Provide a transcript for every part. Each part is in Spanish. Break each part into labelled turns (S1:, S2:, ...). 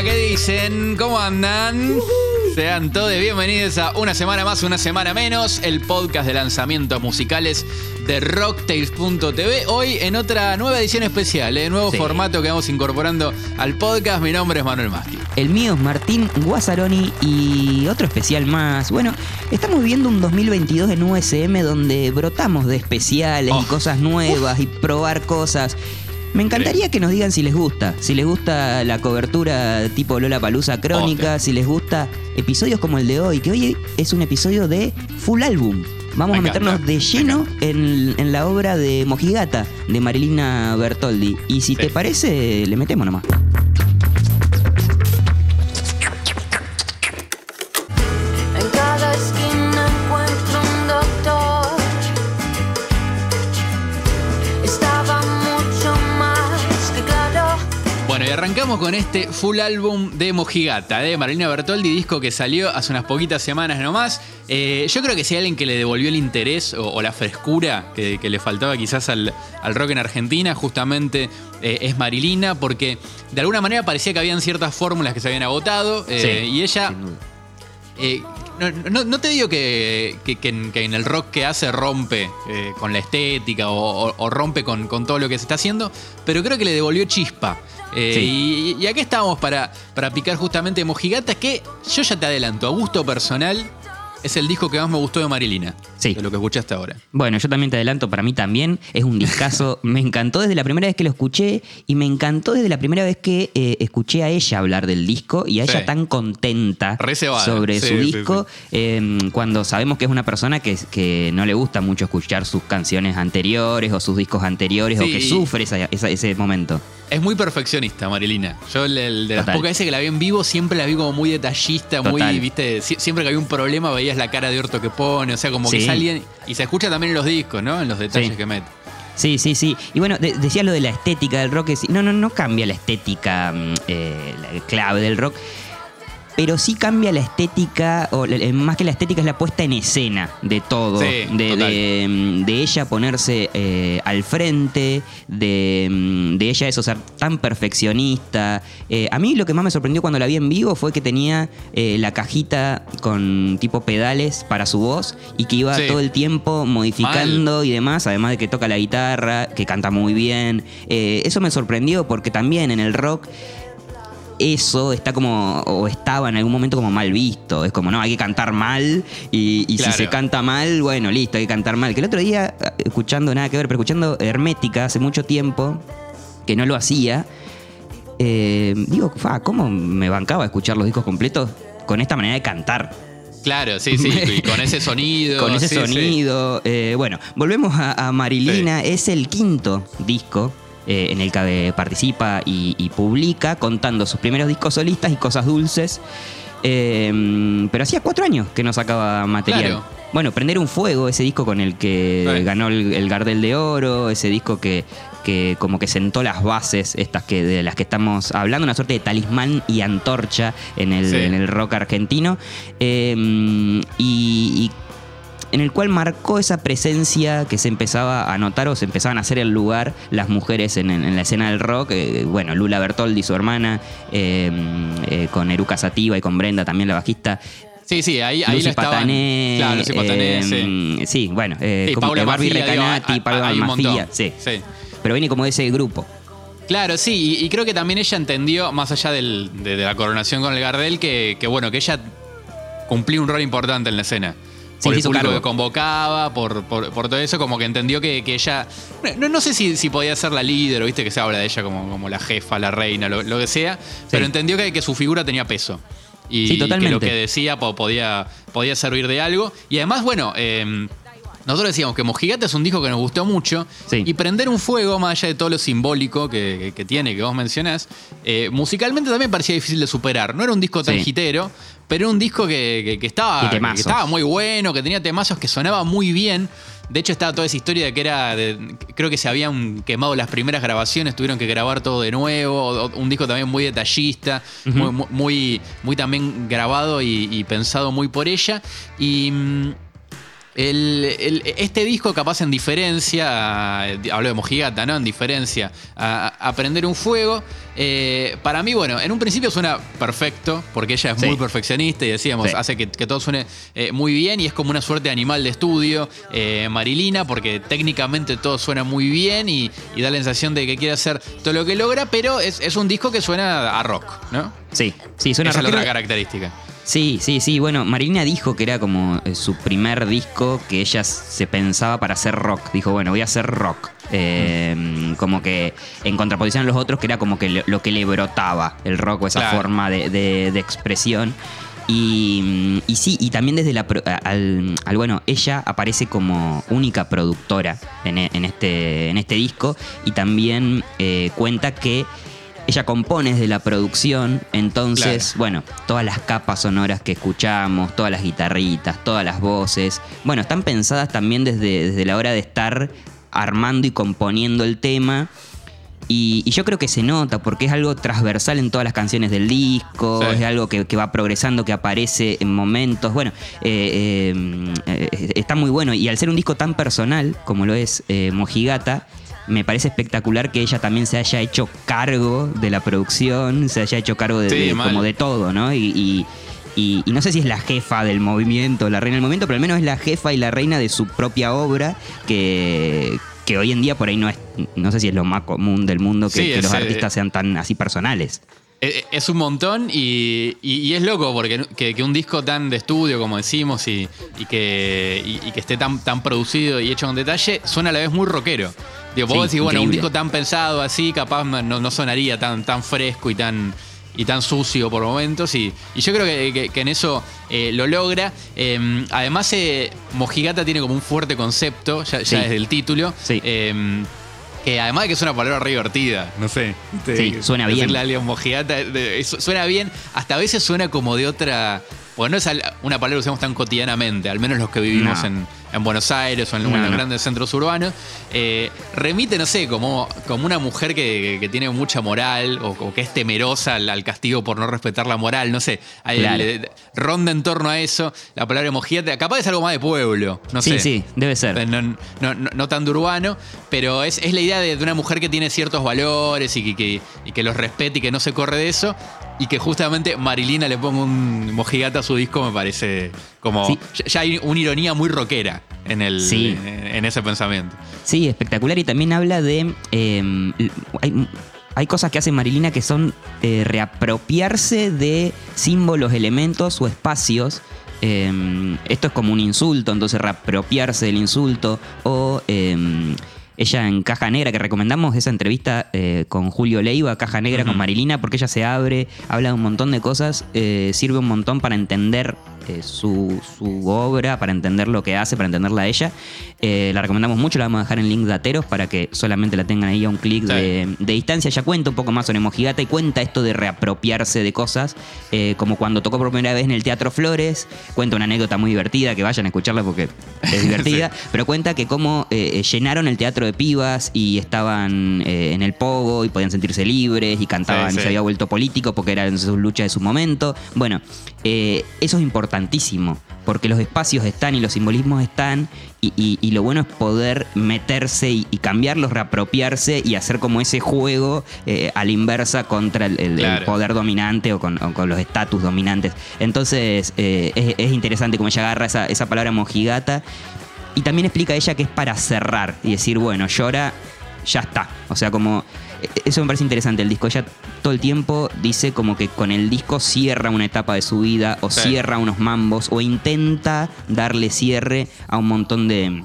S1: Hola, ¿qué dicen? ¿Cómo andan? Sean todos bienvenidos a una semana más, una semana menos, el podcast de lanzamientos musicales de rocktails.tv. Hoy en otra nueva edición especial, ¿eh? nuevo
S2: Sí.
S1: formato que vamos incorporando al podcast. Mi nombre es Manuel Maschi.
S2: El mío es Martín Guazzaroni y otro especial más. Bueno, estamos viviendo un 2022 en USM donde brotamos de especiales
S1: Oh.
S2: y cosas nuevas y probar cosas. Me encantaría que nos digan si les gusta, si les gusta la cobertura tipo Lola Palusa crónica, si les gusta episodios como el de hoy, que hoy es un episodio de full álbum. Vamos
S1: Me
S2: a meternos
S1: encanta,
S2: de lleno en, en la obra de Mojigata de Marilina Bertoldi. Y si
S1: Sí.
S2: te parece, le metemos nomás.
S1: Y arrancamos con este full álbum de Mojigata, de Marilina Bertoldi, disco que salió hace unas poquitas semanas nomás. Eh, yo creo que si hay alguien que le devolvió el interés o, o la frescura que, que le faltaba quizás al, al rock en Argentina, justamente eh, es Marilina, porque de alguna manera parecía que habían ciertas fórmulas que se habían agotado eh,
S2: Sí,
S1: y ella... no, no- no te digo que, que- que en, que en el rock que hace rompe eh, con la estética o, o- o rompe con, con todo lo que se está haciendo, pero creo que le devolvió chispa. Eh,
S2: Sí.
S1: y, y aquí estamos para, para picar justamente Mojigata, que yo ya te adelanto, a gusto personal, es el disco que más me gustó de Marilina.
S2: Sí.
S1: De lo que escuchaste ahora.
S2: Bueno, yo también te adelanto, para mí también es un discazo. me encantó desde la primera vez que lo escuché y me encantó desde la primera vez que eh, escuché a ella hablar del disco y a
S1: Sí.
S2: ella tan contenta sobre
S1: Sí,
S2: su disco eh, cuando sabemos que es una persona que, que no le gusta mucho escuchar sus canciones anteriores o sus discos anteriores o que sufre esa- esa- ese momento.
S1: Es muy perfeccionista, Marilina. Yo, el, el de las
S2: Total.
S1: pocas veces que la vi en vivo, siempre la vi como muy detallista, muy, viste, Sie- siempre que había un problema veías la cara de orto que pone, o sea, como que alguien. Y se escucha también en los discos, ¿no? En los detalles
S2: Sí.
S1: que mete.
S2: Sí, sí, sí. Y bueno, de- decía lo de la estética del rock. No, no, no cambia la estética mm, eh, la clave del rock. Pero sí cambia la estética, o más que la estética es la puesta en escena de todo.
S1: Sí,
S2: de, mm, de ella ponerse eh, al frente, de, mm, de ella eso ser tan perfeccionista. Eh, a mí lo que más me sorprendió cuando la vi en vivo fue que tenía eh, la cajita con tipo pedales para su voz y que iba
S1: Sí.
S2: todo el tiempo modificando y demás, además de que toca la guitarra, que canta muy bien. Eso me sorprendió porque también en el rock eso está como, o estaba en algún momento como mal visto. Es como, no, hay que cantar mal y, y
S1: Claro.
S2: si se canta mal, bueno, listo, hay que cantar mal. Que el otro día, escuchando nada que ver, pero escuchando Hermética hace mucho tiempo, que no lo hacía, eh, digo, fa, ¿cómo me bancaba escuchar los discos completos con esta manera de cantar?
S1: Claro, sí, sí. y con ese sonido.
S2: con ese
S1: sí, sí.
S2: sonido. Eh, bueno, volvemos a, a Marilina. Es el quinto disco eh, en el que participa y, y publica, contando sus primeros discos solistas y cosas dulces. Eh, pero hacía cuatro años que no sacaba material.
S1: Claro.
S2: Bueno, Prender un Fuego, ese disco con el que ganó el, el Gardel de Oro, ese disco que, que como que sentó las bases, estas que de las que estamos hablando, una suerte de talismán y antorcha en el,
S1: Sí.
S2: en el rock argentino. Eh, y, y en el cual marcó esa presencia que se empezaba a notar o se empezaban a hacer el lugar las mujeres en, en la escena del rock. Eh, bueno, Lula Bertoldi, su hermana, eh, eh, con Eruca Sativa y con Brenda, también la bajista.
S1: Sí, sí, ahí, ahí estaban.
S2: Patané.
S1: Claro, Lucy Patané,
S2: eh,
S1: sí.
S2: sí, bueno. eh,
S1: Sí,
S2: como
S1: Paula
S2: Barbie
S1: Mafia, digo,
S2: Recanati,
S1: hay-
S2: Paula Mafia, sí.
S1: Sí.
S2: Pero viene como de ese grupo.
S1: Claro, sí, y, y creo que también ella entendió, más allá del- de, de la coronación con el Gardel, que, que, bueno, que ella cumplió un rol importante en la escena. Por el público que convocaba, por, por- por todo eso, como que entendió que, que ella. No, no sé si, si podía ser la líder, o viste que se habla de ella como, como la jefa, la reina, lo, lo que sea, pero entendió que, que su figura tenía peso. Y,
S2: Sí,
S1: y que
S2: totalmente.
S1: lo que decía po- podía, podía servir de algo. Y además, bueno, eh, nosotros decíamos que Mojigata es un disco que nos gustó mucho.
S2: Sí.
S1: Y prender un fuego, más allá de todo lo simbólico que, que- que tiene, que vos mencionás, eh, musicalmente también parecía difícil de superar. No era un disco tan
S2: Sí.
S1: hitero, pero era un disco que, estaba, muy bueno, que tenía temazos que sonaba muy bien. De hecho, estaba toda esa historia de que era. de- creo que se habían quemado las primeras grabaciones, tuvieron que grabar todo de nuevo. Un disco también muy detallista, muy, muy, muy, muy también grabado y, y pensado muy por ella. Y. El- el- este disco, capaz en diferencia, a- hablo de Mojigata, ¿no? En diferencia a, a Prender un Fuego, eh, para mí, bueno, en un principio suena perfecto, porque ella es
S2: Sí.
S1: muy perfeccionista y decíamos,
S2: Sí.
S1: hace que, que todo suene eh, muy bien y es como una suerte de animal de estudio, eh, Marilina, porque técnicamente todo suena muy bien y, y da la sensación de que quiere hacer todo lo que logra, pero es, es un disco que suena a rock, ¿no?
S2: Sí, sí, suena
S1: Esa es la otra característica.
S2: Sí, sí, sí. Bueno, Marilina dijo que era como eh, su primer disco que ella se pensaba para hacer rock. Dijo, bueno, voy a hacer rock. Eh, Como que en contraposición a los otros, que era como que lo, lo que le brotaba el rock o esa
S1: Claro.
S2: forma de, de- de expresión. Y, y sí, y también desde la. Al, al- bueno, ella aparece como única productora en, e- en este, en este disco y también eh, cuenta que ella compone desde la producción, entonces,
S1: Claro.
S2: bueno, todas las capas sonoras que escuchamos, todas las guitarritas, todas las voces, bueno, están pensadas también desde, desde la hora de estar armando y componiendo el tema. Y, y yo creo que se nota porque es algo transversal en todas las canciones del disco,
S1: Sí.
S2: es algo que, que va progresando, que aparece en momentos. Bueno, eh, eh, eh, está muy bueno. Y al ser un disco tan personal como lo es Mojigata, me parece espectacular que ella también se haya hecho cargo de la producción, se haya hecho cargo de,
S1: Sí,
S2: de-
S1: mal.
S2: como de todo, ¿no? Y, y- y- y no sé si es la jefa del movimiento, la reina del movimiento, pero al menos es la jefa y la reina de su propia obra que, que hoy en día por ahí no es, no sé si es lo más común del mundo que,
S1: Sí,
S2: que
S1: es,
S2: los
S1: eh,
S2: artistas sean tan así personales.
S1: Eh, Es un montón y, y- es loco porque que, que un disco tan de estudio, como decimos, y, y que, que esté tan, tan producido y hecho con detalle, suena a la vez muy rockero. Digo, vos
S2: Sí,
S1: decís, bueno, un disco tan pensado así, capaz no, no sonaría tan, tan fresco y tan, y tan sucio por momentos. Y, y yo creo que, que- que en eso eh, lo logra. Eh, además, eh, Mojigata tiene como un fuerte concepto, ya, ya
S2: Sí.
S1: desde el título.
S2: Sí.
S1: Eh, que además de que es una palabra re divertida, no sé.
S2: Sí, suena bien.
S1: Decirle a alguien mojigata, suena bien, hasta a veces suena como de otra. Bueno, no es una palabra que usamos tan cotidianamente, al menos los que vivimos
S2: No.
S1: en, en Buenos Aires o en,
S2: No,
S1: en los
S2: no.
S1: grandes centros urbanos. Eh, remite, no sé, como, como una mujer que, que tiene mucha moral o, o que es temerosa al, al castigo por no respetar la moral, no sé. Le- ronda en torno a eso la palabra mojigata. Capaz es algo más de pueblo, no
S2: sí,
S1: sé.
S2: sí, debe ser.
S1: Eh, No, tan de urbano, pero es, es la idea de, de una mujer que tiene ciertos valores y que, que- y que los respete y que no se corre de eso. Y que justamente Marilina le ponga un mojigata a su disco, me parece como.
S2: Sí.
S1: Ya, ya hay una ironía muy rockera en, el,
S2: Sí.
S1: en, en ese pensamiento.
S2: Sí, espectacular. Y también habla de. eh, hay, hay cosas que hace Marilina que son eh, reapropiarse de símbolos, elementos o espacios. Eh, esto es como un insulto, entonces reapropiarse del insulto. O eh, ella en Caja Negra, que recomendamos esa entrevista eh, con Julio Leiva, Caja Negra con. Marilina, porque ella se abre, habla de un montón de cosas, eh, sirve un montón para entender eh, su, su obra, para entender lo que hace, para entenderla a ella. Eh, la recomendamos mucho, la vamos a dejar en link dateros para que solamente la tengan ahí a un clic
S1: Sí.
S2: de, de distancia. Ella cuenta un poco más sobre Mojigata y cuenta esto de reapropiarse de cosas, eh, como cuando tocó por primera vez en el Teatro Flores. Cuenta una anécdota muy divertida, que vayan a escucharla porque es divertida, pero cuenta que cómo llenaron el teatro de pibas y estaban en el pogo y podían sentirse libres y cantaban
S1: Sí,
S2: y se había vuelto político porque eran sus luchas de su momento. Bueno, eh, eso es importantísimo porque los espacios están y los simbolismos están y, y- y lo bueno es poder meterse y, y cambiarlos, reapropiarse y hacer como ese juego eh, a la inversa contra el, el- el
S1: Claro.
S2: poder dominante o con, o con los estatus dominantes. Entonces eh, es, es interesante como ella agarra esa, esa palabra mojigata y también explica ella que es para cerrar y decir, bueno, llora, ya está. O sea, como. Eh, Eso me parece interesante. El disco ella todo el tiempo dice como que con el disco cierra una etapa de su vida, o
S1: Sí.
S2: cierra unos mambos, o intenta darle cierre a un montón de.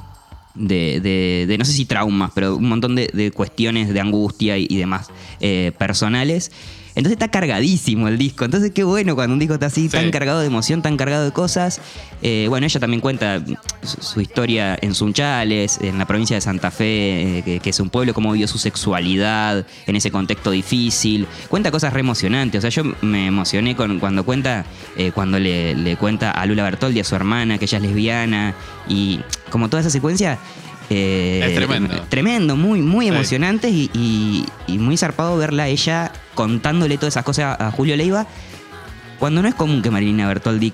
S2: De, de- de no sé si traumas, pero un montón de, de cuestiones de angustia y, y demás eh, personales. Entonces está cargadísimo el disco. Entonces qué bueno cuando un disco está así,
S1: Sí.
S2: tan cargado de emoción, tan cargado de cosas. Eh, bueno, ella también cuenta su, su historia en Sunchales, en la provincia de Santa Fe, eh, que, que es un pueblo, cómo vivió su sexualidad en ese contexto difícil. Cuenta cosas re emocionantes. O sea, yo me emocioné con, cuando cuenta, eh, cuando le, le cuenta a Lula Bertoldi, a su hermana, que ella es lesbiana. Y como toda esa secuencia. Eh,
S1: Es tremendo.
S2: Tremendo, muy, muy
S1: Sí.
S2: emocionante y, y- y muy zarpado verla a ella contándole todas esas cosas a Julio Leiva. Cuando no es común que Marilina Bertoldi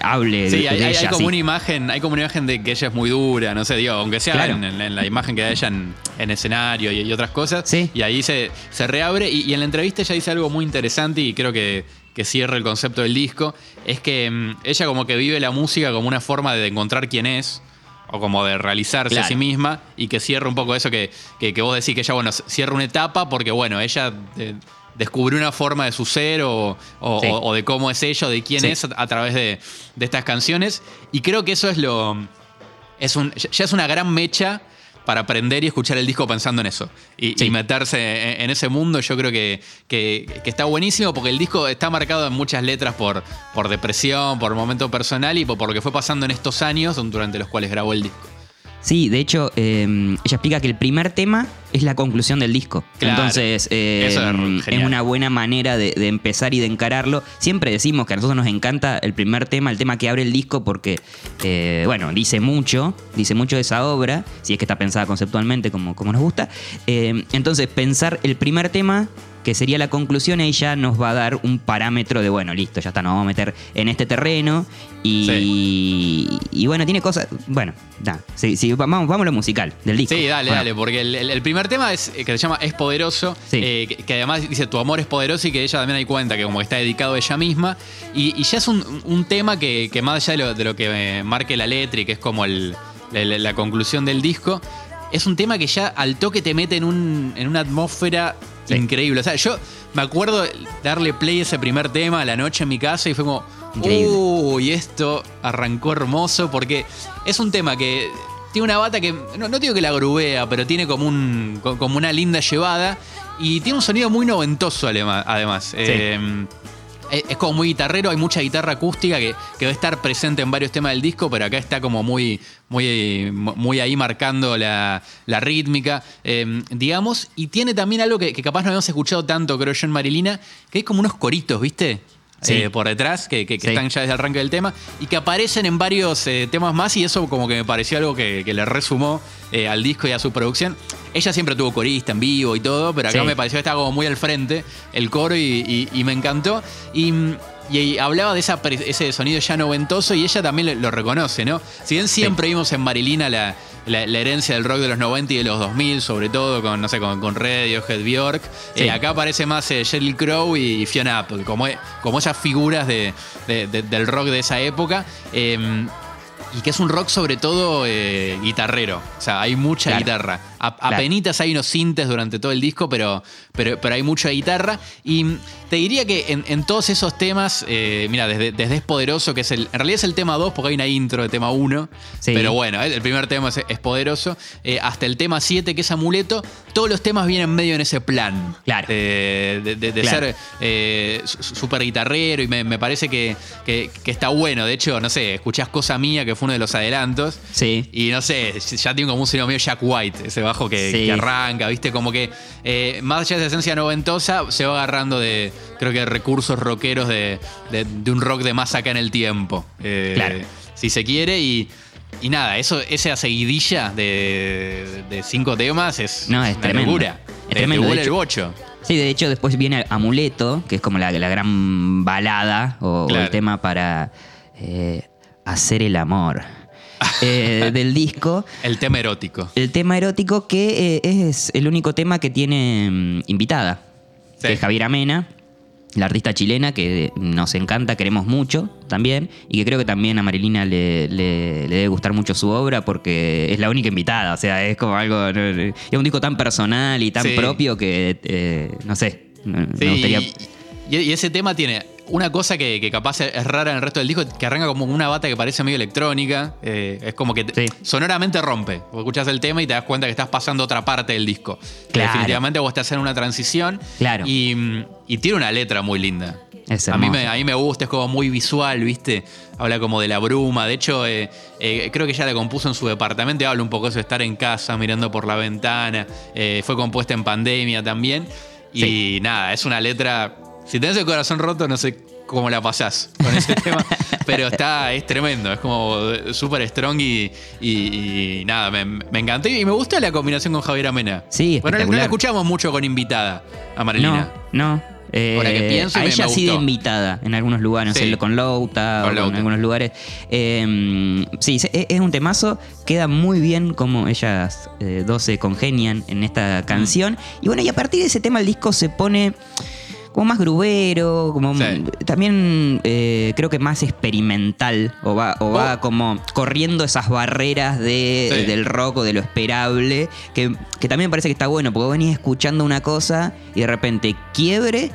S2: hable
S1: Sí,
S2: de,
S1: hay,
S2: de
S1: hay- como
S2: así.
S1: una imagen, hay como una imagen de que ella es muy dura, no sé, digo, aunque sea
S2: Claro.
S1: en, la imagen que da ella en, en escenario y, y otras cosas.
S2: Sí.
S1: Y ahí se, se reabre. Y, y en la entrevista ella dice algo muy interesante y creo que, que cierra el concepto del disco. Es que mm, ella como que vive la música como una forma de encontrar quién es. O como de realizarse a sí misma y que cierra un poco eso que, que, que vos decís que ella, bueno, cierra una etapa porque, bueno, ella eh, descubrió una forma de su ser o, o-
S2: Sí.
S1: o- o de cómo es ella, o de quién
S2: Sí.
S1: es a, a través de, de estas canciones. Y creo que eso es lo. Es un, ya es una gran mecha para aprender y escuchar el disco pensando en eso. Y,
S2: Sí.
S1: y meterse en, en ese mundo, yo creo que, que- que está buenísimo porque el disco está marcado en muchas letras por, por depresión, por momento personal y por, por lo que fue pasando en estos años durante los cuales grabó el disco.
S2: Sí, de hecho, eh, ella explica que el primer tema es la conclusión del disco.
S1: Claro.
S2: Entonces, eh,
S1: Eso es
S2: es
S1: genial.
S2: una buena manera de, de empezar y de encararlo. Siempre decimos que a nosotros nos encanta el primer tema, el tema que abre el disco, porque, eh, bueno, dice mucho, dice mucho de esa obra, si es que está pensada conceptualmente como, como nos gusta. Eh, entonces, pensar el primer tema que sería la conclusión, ya nos va a dar un parámetro de, bueno, listo, ya está, nos vamos a meter en este terreno. Y, y bueno, tiene cosas. Bueno, da, sí, sí, vamos, vamos a lo musical del disco.
S1: Sí, dale,
S2: Bueno,
S1: dale, porque el, el- el primer tema es eh, que se llama Es Poderoso,
S2: Sí.
S1: eh, que, que además dice tu amor es poderoso y que ella también hay cuenta que como que está dedicado a ella misma. Y, y ya es un, un tema que, que más allá de lo, de lo que eh, marque la letra y que es como el- la- la conclusión del disco, es un tema que ya al toque te mete en, un, en una atmósfera
S2: Sí.
S1: increíble. O sea, yo me acuerdo darle play ese primer tema a la noche en mi casa y fue como,
S2: Increíble.
S1: uy, esto arrancó hermoso porque es un tema que tiene una bata que, no, no digo que la grubea, pero tiene como, un, co- como una linda llevada y tiene un sonido muy noventoso además. Eh, es como muy guitarrero, hay mucha guitarra acústica que, que va a estar presente en varios temas del disco, pero acá está como muy, muy, muy ahí marcando la, la rítmica, eh, digamos. Y tiene también algo que, que capaz no habíamos escuchado tanto, creo yo, en Marilina, que hay como unos coritos, ¿viste?
S2: Sí.
S1: Eh, por detrás, que, que- que
S2: Sí.
S1: están ya desde el arranque del tema, y que aparecen en varios eh, temas más, y eso como que me pareció algo que, que le resumó eh, al disco y a su producción. Ella siempre tuvo corista en vivo y todo, pero acá
S2: Sí.
S1: me pareció que estaba como muy al frente el coro y, y- y me encantó. Y, y hablaba de esa, ese sonido ya noventoso y ella también lo, lo reconoce, ¿no? Si bien siempre vimos en Marilina la, la- la herencia del rock de los 90 y de los 2000, sobre todo con, no sé, con, con Radiohead, Bjork,
S2: Sí.
S1: eh, acá aparece más eh, Sheryl Crow y Fiona Apple, como, como esas figuras de- de- de- del rock de esa época. eh, y que es un rock sobre todo eh, guitarrero. O sea, hay mucha
S2: Claro.
S1: guitarra. A,
S2: Claro.
S1: apenitas hay unos sintes durante todo el disco, pero, pero, pero hay mucha guitarra. Y te diría que en, en todos esos temas, eh, mira, desde, desde Es Poderoso, que es el. En realidad es el tema 2, porque hay una intro de tema 1.
S2: Sí.
S1: Pero bueno, el, el primer tema es, es Poderoso. eh, hasta el tema 7, que es Amuleto, todos los temas vienen medio en ese plan.
S2: Claro.
S1: De, de- de- de
S2: Claro.
S1: ser eh, súper guitarrero y me, me parece que, que- que está bueno. De hecho, no sé, escuchás Cosa Mía, que fue uno de los adelantos.
S2: Sí.
S1: Y no sé, ya tiene como un sonido medio Jack White, ese bajo que,
S2: Sí.
S1: que arranca, ¿viste? Como que eh, más allá de esa esencia noventosa, se va agarrando de, creo que recursos rockeros de, de- de un rock de más acá en el tiempo. eh,
S2: Claro.
S1: Si se quiere, y, y nada, eso, esa seguidilla de, de cinco temas es,
S2: No, es
S1: una locura.
S2: Es
S1: Te- te
S2: tremendo,
S1: vuela el bocho.
S2: Sí, de hecho después viene Amuleto, que es como la, la gran balada o, el tema para eh, hacer el amor eh, del disco.
S1: El tema erótico.
S2: El tema erótico que eh, es el único tema que tiene mm, invitada,
S1: Sí.
S2: que es Javiera Mena, la artista chilena que nos encanta, queremos mucho también, y que creo que también a Marilina le, le- le debe gustar mucho su obra porque es la única invitada, o sea, es como algo, no, no, es un disco tan personal y tan
S1: Sí.
S2: propio que, eh, no sé, no-
S1: Sí,
S2: me gustaría...
S1: y, y ese tema tiene una cosa que, que capaz es rara en el resto del disco, que arranca como una bata que parece medio electrónica. eh, es como que
S2: Sí.
S1: sonoramente rompe. Vos escuchás el tema y te das cuenta que estás pasando otra parte del disco.
S2: Claro.
S1: Definitivamente vos estás en una transición.
S2: Claro.
S1: Y, mm, y tiene una letra muy linda.
S2: Es
S1: a, mí me, a mí me gusta, es como muy visual, ¿viste? Habla como de la bruma. De hecho, eh, eh, creo que ya la compuso en su departamento y habla un poco de eso de estar en casa, mirando por la ventana. Eh, fue compuesta en pandemia también. Y
S2: Sí.
S1: nada, es una letra. Si tenés el corazón roto, no sé cómo la pasás con ese tema. Pero está, es tremendo, es como súper strong y, y- y nada, me, me encantó. Y me gusta la combinación con Javier Amena.
S2: Sí,
S1: Bueno, no la escuchamos mucho con invitada a Marilina.
S2: No, no.
S1: Ahora que
S2: Eh,
S1: pienso,
S2: a
S1: me-
S2: ella ha sido invitada en algunos lugares,
S1: Sí.
S2: con Louta
S1: Con
S2: o
S1: Louta.
S2: en algunos lugares. Eh, sí, es, es un temazo, queda muy bien como ellas eh, dos se congenian en esta
S1: Mm.
S2: canción. Y bueno, y a partir de ese tema el disco se pone como más grubero, como
S1: Sí.
S2: también eh, creo que más experimental, o va, o va como corriendo esas barreras de,
S1: Sí.
S2: del rock o de lo esperable, que, que también parece que está bueno, porque venís escuchando una cosa y de repente quiebre.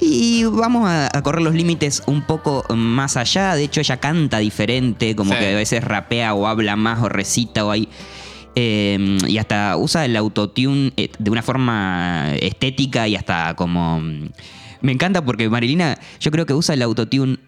S2: Y vamos a, a correr los límites un poco más allá. De hecho, ella canta diferente, como
S1: Sí.
S2: que a veces rapea o habla más o recita o hay. Eh, y hasta usa el autotune eh, de una forma estética y hasta como. mm, Me encanta porque Marilina, yo creo que usa el autotune,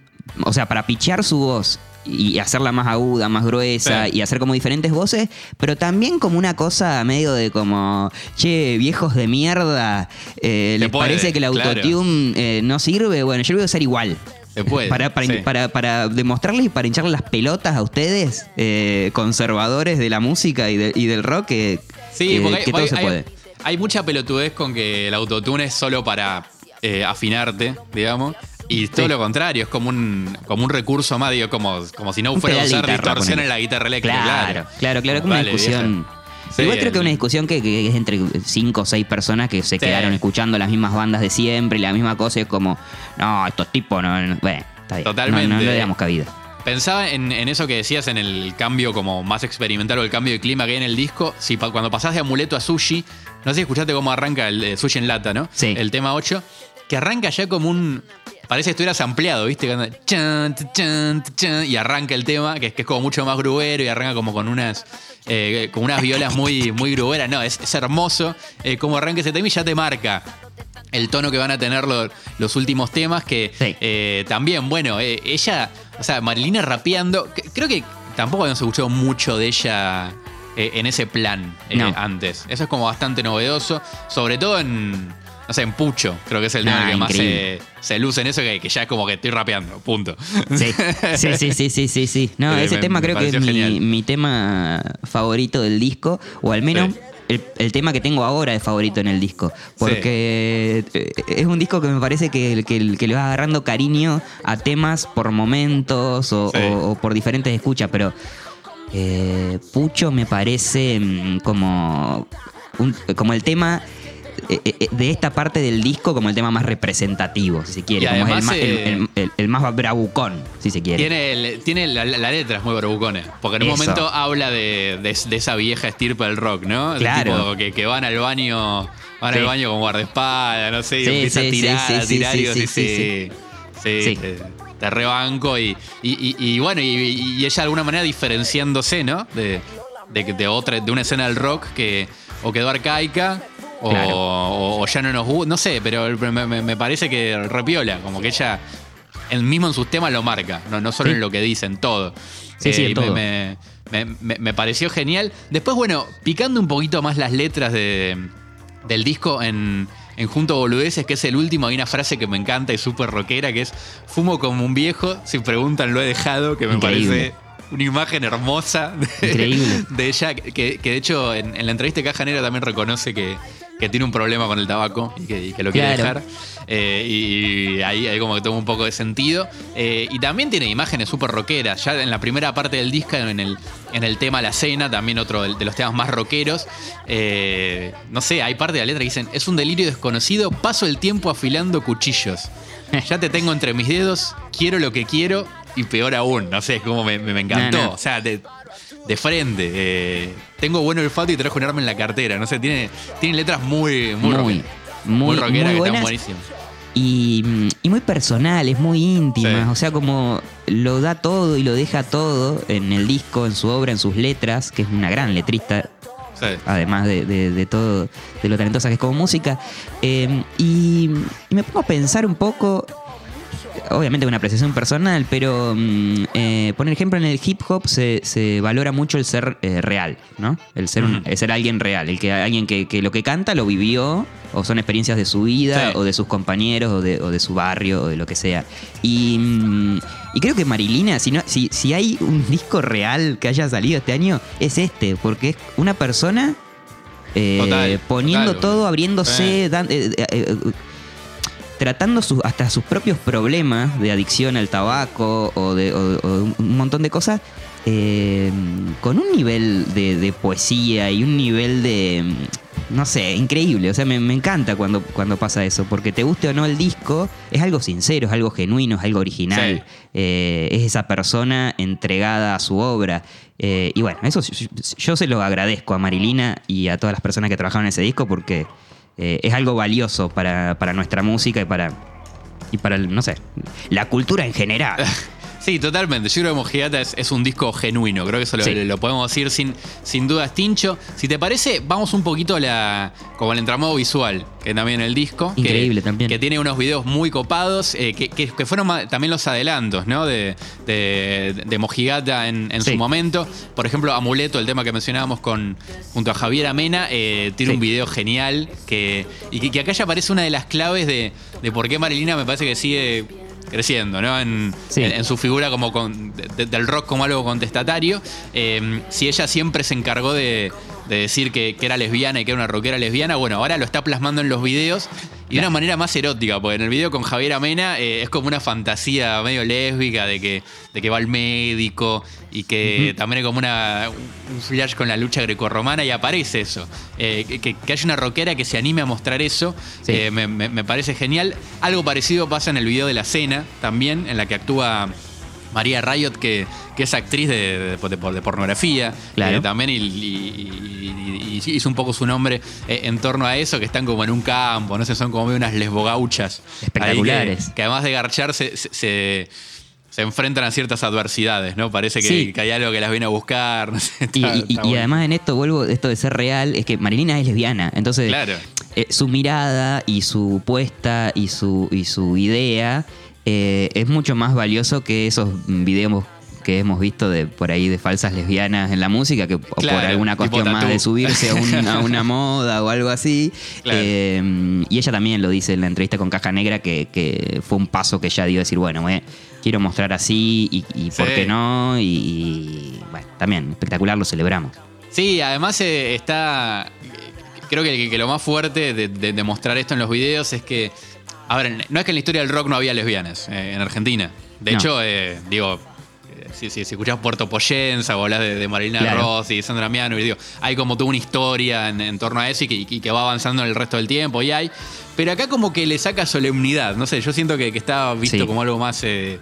S2: o sea, para pichear su voz y hacerla más aguda, más gruesa
S1: Sí.
S2: y hacer como diferentes voces, pero también como una cosa medio de como, che, viejos de mierda, eh, ¿les
S1: puede,
S2: parece que el
S1: claro.
S2: autotune eh, no sirve? Bueno, yo lo voy a usar igual.
S1: Se puede,
S2: Para, para,
S1: sí.
S2: para, para demostrarles y para hincharles las pelotas a ustedes, eh, conservadores de la música y, de- y del rock, que,
S1: Sí,
S2: que-
S1: porque hay,
S2: que todo
S1: hay-
S2: se
S1: hay-
S2: puede.
S1: hay mucha pelotudez con que el autotune es solo para eh, afinarte, digamos. Y todo
S2: Sí.
S1: lo contrario, es como un, como un recurso más, digo, como, como si no fuera a usar
S2: guitarra,
S1: distorsión en la guitarra eléctrica.
S2: Claro, claro, claro, como una
S1: Dale,
S2: discusión.
S1: vieja. Sí,
S2: Igual creo que una discusión que, que es entre cinco o seis personas que se
S1: Sí.
S2: quedaron escuchando las mismas bandas de siempre y la misma cosa y es como, no, estos tipos no. no- bueno, está bien.
S1: Totalmente.
S2: No, no le damos cabida.
S1: Pensaba en, en eso que decías, en el cambio como más experimental o el cambio de clima que hay en el disco. Si pa- cuando pasás de amuleto a sushi, no sé si escuchaste cómo arranca el eh, sushi en lata, ¿no?
S2: Sí.
S1: El tema 8, que arranca ya como un. Parece que estuvieras ampliado, ¿viste? Chan, chan, chan, y arranca el tema, que es, que es como mucho más grubero y arranca como con unas. eh, con unas violas muy, muy gruberas. No, es, es hermoso eh, cómo arranca ese tema y ya te marca el tono que van a tener lo- los últimos temas, que
S2: Sí.
S1: eh, también, bueno, eh, ella, o sea, Marilina rapeando, que- creo que tampoco habíamos escuchado mucho de ella eh, en ese plan
S2: No.
S1: antes. Eso es como bastante novedoso, sobre todo en, no sé, en Pucho, creo que es el tema
S2: Ah,
S1: que más se, luce en eso, que, que ya es como que estoy rapeando, punto.
S2: Sí, sí, sí, sí, sí, sí, sí. No,
S1: Eh,
S2: ese
S1: me-
S2: tema
S1: me
S2: creo que es mi, mi tema favorito del disco, o al menos
S1: Sí.
S2: el, el tema que tengo ahora de favorito en el disco. Porque eh, es un disco que me parece que, que- que le va agarrando cariño a temas por momentos o,
S1: Sí.
S2: o- o por diferentes escuchas, pero eh, Pucho me parece mm, como, un- como el tema de esta parte del disco como el tema más representativo, si se quiere. Como el más, el-
S1: eh,
S2: el- el- el más bravucón, si se quiere.
S1: Tiene, tiene la, letra es muy barbucona. Porque en un
S2: Eso.
S1: momento habla de, de- de esa vieja estirpe del rock, ¿no?
S2: Claro.
S1: tipo que, que van al baño. Van
S2: Sí.
S1: al baño con guardaespaldas, no sé, y
S2: Sí,
S1: empieza
S2: sí,
S1: a tirar, a tirar y
S2: sí, sí,
S1: sí. Te, te rebanco y, y, y- y bueno, y, ella de alguna manera diferenciándose, ¿no? De, de otra, de una escena del rock que o quedó arcaica o,
S2: Claro.
S1: o- o ya no nos gusta, no sé, pero me, parece que repiola, como que ella el mismo en sus temas lo marca, no, no solo
S2: Sí.
S1: en lo que dicen, todo.
S2: Sí, sí, en todo.
S1: Me, me- pareció genial. Después, bueno, picando un poquito más las letras de, del disco en, en Junto Boludeces, que es el último, hay una frase que me encanta y súper rockera, que es fumo como un viejo, si preguntan lo he dejado, que me
S2: Increíble.
S1: parece una imagen hermosa de,
S2: Increíble.
S1: de ella, que, que de hecho en, en la entrevista de Caja Negra también reconoce que, que tiene un problema con el tabaco y que, y que lo quiere
S2: Claro.
S1: dejar. Eh, y, ahí, ahí como que toma un poco de sentido. Eh, y también tiene imágenes súper rockeras. Ya en la primera parte del disco, en el, en el tema La Cena, también otro de, de los temas más rockeros. eh, no sé, hay parte de la letra que dicen, es un delirio desconocido, paso el tiempo afilando cuchillos. Ya te tengo entre mis dedos, quiero lo que quiero y peor aún. No sé, es como me, me- encantó.
S2: No, no.
S1: O sea, de, de frente. eh, tengo buen olfato y trajo un arma en la cartera. No sé, tiene, tiene letras muy, muy,
S2: Muy,
S1: rockeras.
S2: muy, muy
S1: rockeras que están buenísimas.
S2: Y, mm, y muy personales, muy íntimas.
S1: Sí.
S2: O sea, como lo da todo y lo deja todo en el disco, en su obra, en sus letras, que es una gran letrista,
S1: Sí.
S2: además de, de- de todo, de lo talentosa que es como música. Eh, y, y me pongo a pensar un poco, obviamente una apreciación personal, pero mm, eh, por ejemplo en el hip hop se, se valora mucho el ser eh, real, ¿no? El ser, un-
S1: Ujú.
S2: el ser alguien real, el que alguien que, que lo que canta lo vivió, o son experiencias de su vida,
S1: Sí.
S2: o de sus compañeros, o de, o de su barrio, o de lo que sea. Y, mm, y creo que Marilina, si, no, si, si hay un disco real que haya salido este año, es este, porque es una persona eh,
S1: Total,
S2: poniendo
S1: total.
S2: todo, abriéndose, dan- eh, tratando sus- hasta sus propios problemas de adicción al tabaco o de o- o un montón de cosas eh, con un nivel de, de poesía y un nivel de, mm, no sé, increíble. O sea, me, me encanta cuando, cuando pasa eso, porque te guste o no el disco, es algo sincero, es algo genuino, es algo original.
S1: Sí.
S2: Eh, es esa persona entregada a su obra. Eh, y bueno, eso yo, yo se lo agradezco a Marilina y a todas las personas que trabajaron en ese disco porque eh, es algo valioso para, para nuestra música y para, y para, el, no sé, la cultura en general.
S1: Sí, totalmente. Yo creo que Mojigata es, es un disco genuino. Creo que eso lo,
S2: Sí.
S1: lo podemos decir sin, sin dudas, Tincho. Si te parece, vamos un poquito a la, como al entramado visual, que también el disco. que-
S2: Increíble también.
S1: Que tiene unos videos muy copados, eh, que, que- que fueron también los adelantos, ¿no? De, de, de Mojigata en, en
S2: Sí.
S1: su momento. Por ejemplo, Amuleto, el tema que mencionábamos con, junto a Javier Amena, eh, tiene
S2: Sí.
S1: un video genial. Que, y que, que acá ya aparece una de las claves de, de por qué Marilina me parece que sigue creciendo, ¿no? En,
S2: Sí.
S1: en- en su figura como con- de- del rock como algo contestatario. Eh, si ella siempre se encargó de, de decir que, que era lesbiana y que era una rockera lesbiana, bueno, ahora lo está plasmando en los videos y de una manera más erótica, porque en el video con Javier Amena eh, es como una fantasía medio lésbica de que, de que va al médico y que también es como una, un flash con la lucha grecorromana y aparece eso. Eh, que, que- que haya una rockera que se anime a mostrar eso,
S2: Sí.
S1: eh, me, me- me parece genial. Algo parecido pasa en el video de la cena también, en la que actúa María Riot, que, que es actriz de, de- de- de pornografía
S2: Claro.
S1: eh, también y, y- y- y hizo un poco su nombre eh, en torno a eso, que están como en un campo, no sé, son como unas lesbogauchas.
S2: Espectaculares.
S1: Que, que además de garchar se, se- se- se enfrentan a ciertas adversidades, ¿no? Parece que,
S2: Sí.
S1: que hay algo que las viene a buscar, no sé,
S2: Y,
S1: está-
S2: y-
S1: está
S2: y
S1: bueno.
S2: además en esto vuelvo, esto de ser real, es que Marilina es lesbiana. Entonces,
S1: Claro.
S2: eh, su mirada y su puesta y su, y su idea eh, es mucho más valioso que esos videos que hemos visto de por ahí de falsas lesbianas en la música, que o por alguna cuestión más de subirse a, un- a una moda o algo así.
S1: Claro.
S2: Eh, y ella también lo dice en la entrevista con Caja Negra, que, que fue un paso que ella dio, decir, bueno, me- quiero mostrar así y, y por qué no. Y, y, bueno, también espectacular, lo celebramos.
S1: Sí, además eh, está. Creo que, que lo más fuerte de, de- de mostrar esto en los videos es que. A ver, no es que en la historia del rock no había lesbianas eh, en Argentina. De
S2: No.
S1: hecho, eh, digo. eh, Si, si, si escuchás Puerto Poyensa o hablas de, de Marilina
S2: Claro.
S1: Rossi y Sandra Miano, y digo, hay como toda una historia en, en torno a eso y que, y que va avanzando en el resto del tiempo, y hay. Pero acá como que le saca solemnidad, no sé, yo siento que, que está visto
S2: Sí.
S1: como algo más. eh,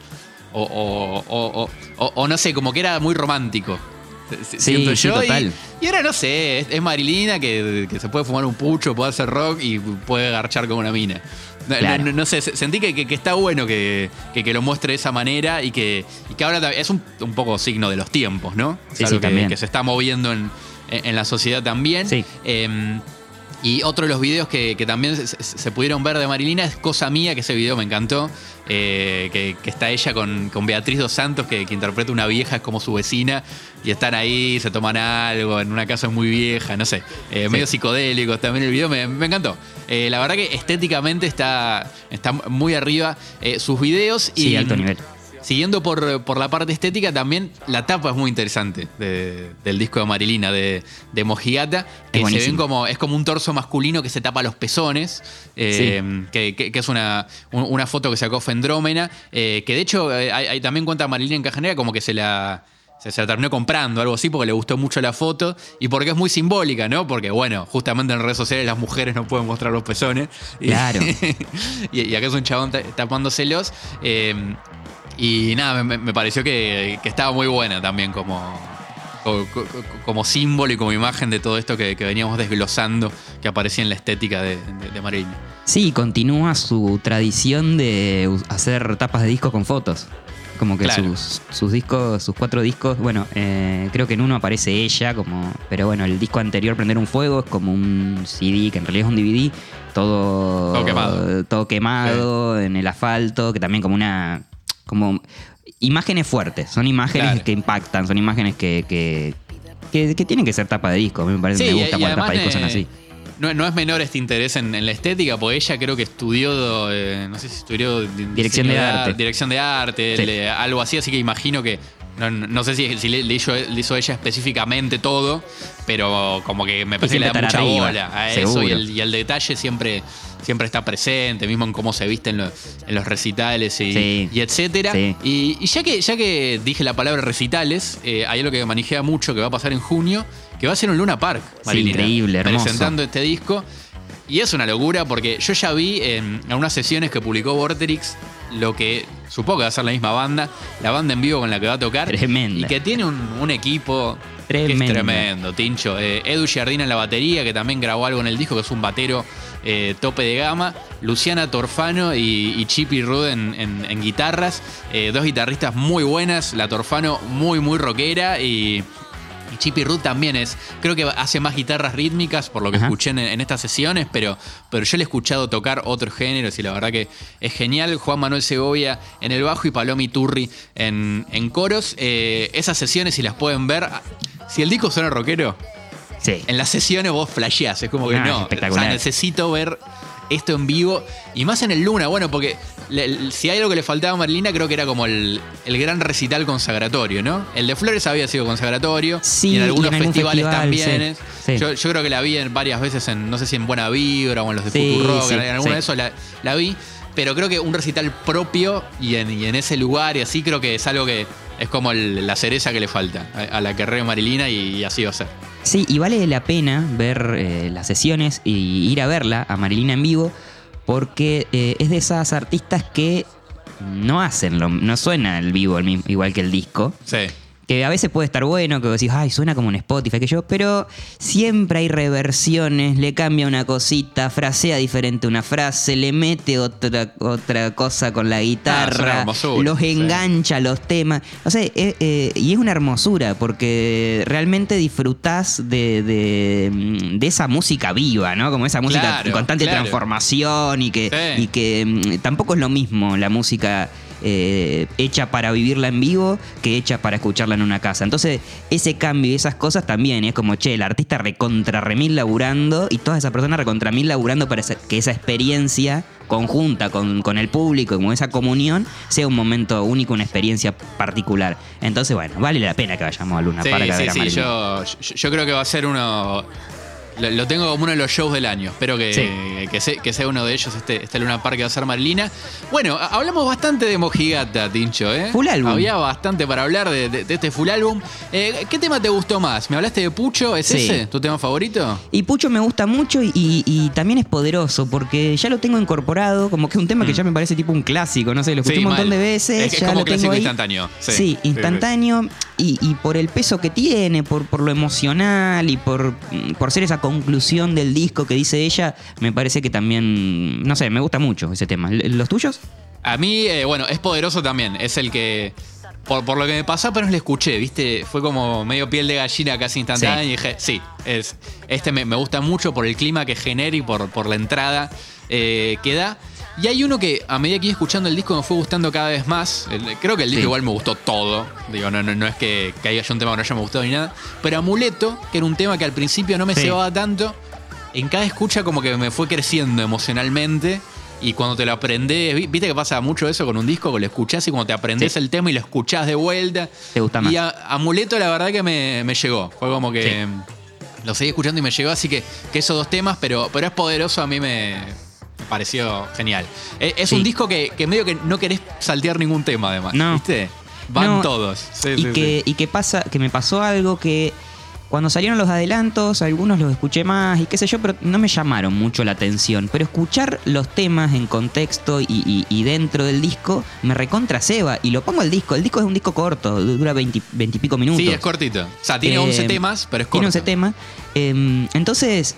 S1: o- o no sé, como que era muy romántico.
S2: Sí,
S1: Siento yo, y-
S2: total.
S1: y ahora no sé, es, es Marilina que, que se puede fumar un pucho, puede hacer rock y puede garchar como una mina. No,
S2: Claro.
S1: no- no sé, se- sentí que, que- que está bueno que, lo muestre de esa manera y que, y que ahora es un, un poco signo de los tiempos, ¿no? Es
S2: Sí,
S1: algo
S2: sí,
S1: que,
S2: también.
S1: que se está moviendo en, en la sociedad también.
S2: Sí.
S1: Eh, y otro de los videos que, que también se, pudieron ver de Marilina es Cosa Mía, que ese video me encantó. eh, que, que está ella con, con Beatriz Dos Santos, que, que interpreta una vieja, es como su vecina, y están ahí, se toman algo, en una casa muy vieja, no sé, eh, medio psicodélicos también el video, me, me encantó. Eh, la verdad que estéticamente está, está muy arriba sus videos.
S2: Sí,
S1: y,
S2: alto nivel.
S1: Siguiendo por, por la parte estética, también la tapa es muy interesante de- del disco de Marilina, de, de Mojigata, que se
S2: buenísimo.
S1: ven como, es como un torso masculino que se tapa los pezones, eh, que, que- que es una, un- una foto que sacó Fendrómena, eh, que de hecho eh, hay, hay- también cuenta Marilina en Cajanera como que se la... Se, se la terminó comprando, algo así, porque le gustó mucho la foto y porque es muy simbólica, ¿no? Porque, bueno, justamente en redes sociales las mujeres no pueden mostrar los pezones.
S2: Claro.
S1: y, y acá es un chabón ta- tapándoselos. eh, y nada, me, me pareció que, que estaba muy buena también como, co- co- co- como, símbolo y como imagen de todo esto que, que veníamos desglosando, que aparecía en la estética de, de, de Marilyn.
S2: Sí, continúa su tradición de hacer tapas de discos con fotos. Como que
S1: Claro.
S2: sus, sus discos, sus cuatro discos, bueno, eh, creo que en uno aparece ella, como, pero bueno, el disco anterior, Prender un Fuego, es como un CD, que en realidad es un DVD, todo,
S1: Todo quemado.
S2: todo quemado en el asfalto, que también como una, como imágenes fuertes, son imágenes
S1: Claro.
S2: que impactan, son imágenes que, que, que, que tienen que ser tapa de disco, a mí me parece, me
S1: y-
S2: gusta
S1: y
S2: cuando
S1: además
S2: tapa de discos son así.
S1: No, no es menor este interés en, en la estética, porque ella creo que estudió, eh, no sé si estudió di-
S2: Dirección de arte.
S1: Dirección de arte,
S2: Sí.
S1: le- algo así, así que imagino que No, no- no sé si, si le, le hizo, le hizo ella específicamente todo, pero como que me parece que le da mucha
S2: arriba,
S1: bola a eso y el, y el detalle siempre, siempre está presente, mismo en cómo se viste en, lo- en los recitales y,
S2: Sí.
S1: y etcétera.
S2: Sí.
S1: Y, y ya que ya que dije la palabra recitales, eh, hay algo que manijea mucho que va a pasar en junio, que va a ser un Luna Park, Marilina,
S2: increíble, hermoso.
S1: presentando este disco. Y es una locura porque yo ya vi en algunas sesiones que publicó Vorterix lo que supongo que va a ser la misma banda, la banda en vivo con la que va a tocar.
S2: Tremenda.
S1: Y que tiene un, un equipo que es
S2: Tremenda.
S1: tremendo, Tincho. Eh, Edu Giardina en la batería, que también grabó algo en el disco, que es un batero eh, tope de gama. Luciana Torfano y, y Chippy en, en- en guitarras. Eh, dos guitarristas muy buenas. La Torfano muy, muy rockera y. Y Chippy Rudd también es, creo que hace más guitarras rítmicas, por lo que
S2: Ajá.
S1: escuché en, en estas sesiones, pero, pero yo le he escuchado tocar otros géneros y la verdad que es genial. Juan Manuel Segovia en el bajo y Palomi Turri en, en coros. Eh, esas sesiones, si las pueden ver, si el disco suena rockero,
S2: Sí.
S1: en las sesiones vos flasheás, es como que
S2: Ah,
S1: no.
S2: espectacular.
S1: O sea, necesito ver esto en vivo y más en el Luna, bueno, porque le- si hay algo que le faltaba a Marilina, creo que era como el, el gran recital consagratorio, ¿no? El de Flores había sido consagratorio
S2: Sí,
S1: y en
S2: y
S1: algunos
S2: en
S1: festivales
S2: festival,
S1: también.
S2: sí,
S1: es.
S2: sí.
S1: Yo, yo creo que la vi en varias veces en, no sé si en Buena Vibra o en los de Futurock, en alguno de esos la, la vi. Pero creo que un recital propio y en, y en ese lugar y así creo que es algo que es como el- la cereza que le falta a, a la que re Marilina y, y así va a ser.
S2: Sí, y vale la pena ver eh, las sesiones y ir a verla a Marilina en vivo, porque eh, es de esas artistas que no hacen, lo- no suena el vivo el mismo- igual que el disco.
S1: Sí.
S2: Que a veces puede estar bueno, que vos decís, ay, suena como un Spotify, que yo, pero siempre hay reversiones, le cambia una cosita, frasea diferente una frase, le mete otra, otra cosa con la
S1: Ah,
S2: guitarra,
S1: hermosura,
S2: los
S1: sí.
S2: engancha los temas. O sea, eh, eh, y es una hermosura, porque realmente disfrutás de, de, mm, de esa música viva, ¿no? Como esa música
S1: Claro,
S2: en constante
S1: claro.
S2: transformación y que,
S1: Sí.
S2: y que mm, tampoco es lo mismo la música eh, hecha para vivirla en vivo que hecha para escucharla en una casa. Entonces, ese cambio y esas cosas también es como, che, el artista recontra remil laburando y todas esas personas recontra mil laburando para que esa experiencia conjunta con, con el público, como esa comunión, sea un momento único, una experiencia particular. Entonces, bueno, vale la pena que vayamos a Luna
S1: Sí,
S2: Park a
S1: sí, sí, yo, yo creo que va a ser uno. Lo, lo tengo como uno de los shows del año. Espero que,
S2: Sí.
S1: que, sea, que sea uno de ellos, este, este Luna Park que va a ser Marilina. Bueno, hablamos bastante de Mojigata, Tincho, ¿eh?
S2: Full álbum.
S1: Había bastante para hablar de, de- de este full álbum. Eh, ¿Qué tema te gustó más? ¿Me hablaste de Pucho? ¿Es
S2: Sí.
S1: ese tu tema favorito?
S2: Y Pucho me gusta mucho y, también es poderoso porque ya lo tengo incorporado, como que es un tema que ya me parece tipo un clásico, no sé, lo escuché
S1: Mm. Sí,
S2: un montón
S1: mal.
S2: de veces,
S1: Es que es
S2: ya
S1: como
S2: lo tengo
S1: clásico
S2: ahí.
S1: instantáneo, sí.
S2: instantáneo Y, y por el peso que tiene, por, por lo emocional y por, por ser esa conclusión del disco que dice ella, me parece que también, no sé, me gusta mucho ese tema. ¿Los tuyos?
S1: A mí, eh, bueno, es poderoso también. Es el que. Por, por lo que me pasó, apenas lo escuché, ¿viste? Fue como medio piel de gallina casi instantánea
S2: Sí.
S1: y dije, sí, es, este me, me gusta mucho por el clima que genera y por, por la entrada eh, que da. Y hay uno que a medida que iba escuchando el disco me fue gustando cada vez más. El- creo que el disco
S2: Sí.
S1: igual me gustó todo. Digo, no, no, no es que, que haya un tema que no haya me gustado ni nada. Pero Amuleto, que era un tema que al principio no me
S2: Sí.
S1: cebaba tanto, en cada escucha como que me fue creciendo emocionalmente. Y cuando te lo aprendes, vi- viste que pasa mucho eso con un disco, que lo escuchás y cuando te aprendes
S2: Sí.
S1: el tema y lo escuchás de vuelta.
S2: Te gusta más.
S1: Y a- Amuleto la verdad que me, me llegó. Fue como que
S2: Sí.
S1: lo seguí escuchando y me llegó, así que, que esos dos temas, pero, pero es poderoso, a mí me, me pareció genial. Eh, Es,
S2: Sí.
S1: un disco que, que medio que no querés saltear ningún tema además,
S2: No.
S1: ¿viste? Van
S2: No,
S1: todos. Sí,
S2: y,
S1: sí,
S2: que, y que pasa, que me pasó algo que cuando salieron los adelantos, algunos los escuché más y qué sé yo, pero no me llamaron mucho la atención. Pero escuchar los temas en contexto y, y- y dentro del disco me recontra ceba y lo pongo al disco. El disco es un disco corto, dura 20, 20 y pico
S1: sí.
S2: minutos.
S1: Sí, es cortito. O sea, tiene
S2: Eh,
S1: 11 temas, pero es corto.
S2: Tiene 11 temas. Eh, entonces,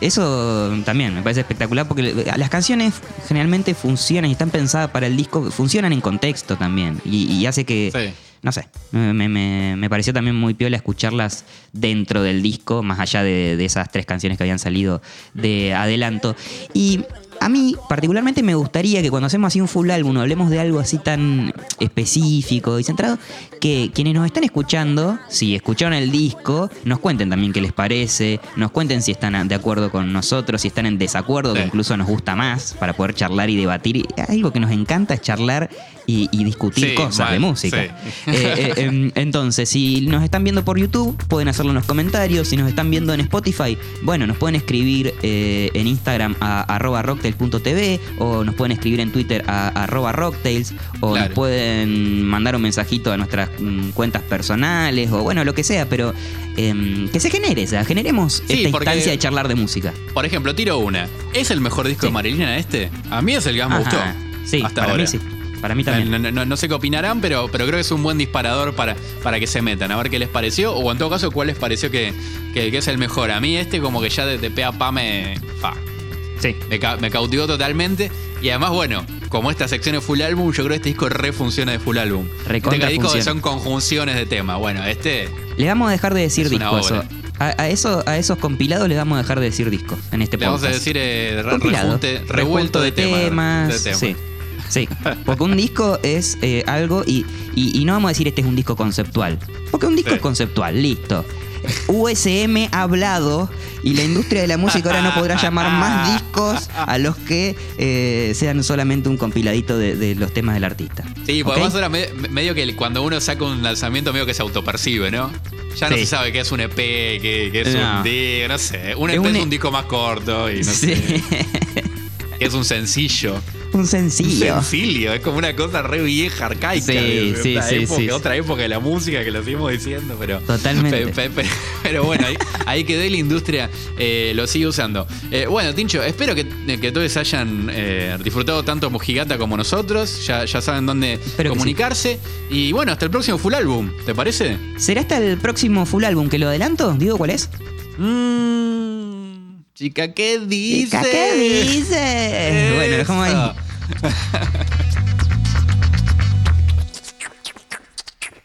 S2: eso también me parece espectacular porque las canciones generalmente funcionan y están pensadas para el disco, funcionan en contexto también. Y, y hace que,
S1: Sí.
S2: No sé, me, me- me pareció también muy piola escucharlas dentro del disco, más allá de, de esas tres canciones que habían salido de adelanto. Y a mí, particularmente, me gustaría que cuando hacemos así un full álbum, hablemos de algo así tan específico y centrado, que quienes nos están escuchando, si escucharon el disco, nos cuenten también qué les parece, nos cuenten si están de acuerdo con nosotros, si están en desacuerdo, que incluso nos gusta más, para poder charlar y debatir. Algo que nos encanta es charlar y, y discutir
S1: Sí,
S2: cosas
S1: mal,
S2: de música.
S1: sí.
S2: Eh, eh, em, entonces, si nos están viendo por YouTube, pueden hacerlo en los comentarios. Si nos están viendo en Spotify, bueno, nos pueden escribir eh, en Instagram a arroba rocktail.tv o nos pueden escribir en Twitter a arroba rocktails o
S1: Claro.
S2: nos pueden mandar un mensajito a nuestras mm, cuentas personales o bueno, lo que sea, pero em, que se genere, o sea, generemos
S1: Sí,
S2: esta
S1: porque-
S2: instancia de charlar de música.
S1: Por ejemplo, tiro una. ¿Es el mejor disco
S2: Sí.
S1: de Marilina este? A mí es el que más me gustó.
S2: Sí,
S1: hasta
S2: para
S1: ahora.
S2: mí sí. Para mí también.
S1: No, no- no- no sé qué opinarán, pero, pero creo que es un buen disparador para, para que se metan, a ver qué les pareció, o en todo caso, cuál les pareció que, que- que es el mejor. A mí este como que ya de, de pe a pa me, fa,
S2: Sí.
S1: me, ca- me cautivó totalmente. Y además, bueno, como esta sección es full álbum, yo creo que este disco re funciona de full álbum.
S2: Recontra
S1: Este disco son conjunciones de temas. Bueno, este...
S2: Le vamos a dejar de decir
S1: Es
S2: disco eso. A, a eso. a esos compilados les vamos a dejar de decir discos en este
S1: Le vamos a
S2: podcast.
S1: decir eh, re- revuelto de, temas. de temas.
S2: Sí. Sí, porque un disco es eh, algo y, y- y no vamos a decir este es un disco conceptual. Porque un disco
S1: Sí.
S2: es conceptual, listo. USM ha hablado y la industria de la música ahora no podrá llamar más discos a los que eh, sean solamente un compiladito de, de los temas del artista.
S1: Sí, porque
S2: ¿Ok?
S1: además ahora me- medio que cuando uno saca un lanzamiento medio que se autopercibe, ¿no? Ya no
S2: Sí.
S1: se sabe qué es un EP, qué, qué es
S2: No.
S1: un disco, no sé. Un
S2: Es
S1: EP
S2: un
S1: es
S2: e-
S1: un disco más corto y no
S2: Sí.
S1: sé. es un sencillo.
S2: un
S1: Un
S2: sencillo.
S1: sencillo, es como una cosa re vieja, arcaica.
S2: Sí,
S1: de-
S2: sí,
S1: otra
S2: sí,
S1: época,
S2: sí.
S1: Otra época de la música que lo seguimos diciendo, pero.
S2: Totalmente.
S1: Pe- pe- pe- Pero, bueno, ahí, ahí quedó y la industria eh, lo sigue usando. Eh, bueno, Tincho, espero que, que todos hayan eh, disfrutado tanto Mojigata como nosotros. Ya, ya saben dónde
S2: Espero
S1: comunicarse. Y bueno, hasta el próximo full álbum, ¿te parece?
S2: ¿Será hasta el próximo full álbum que lo adelanto? ¿Digo cuál es?
S1: Mmm. Chica, ¿qué dice?
S2: Chica, ¿Qué dice? Bueno, dejamos ahí.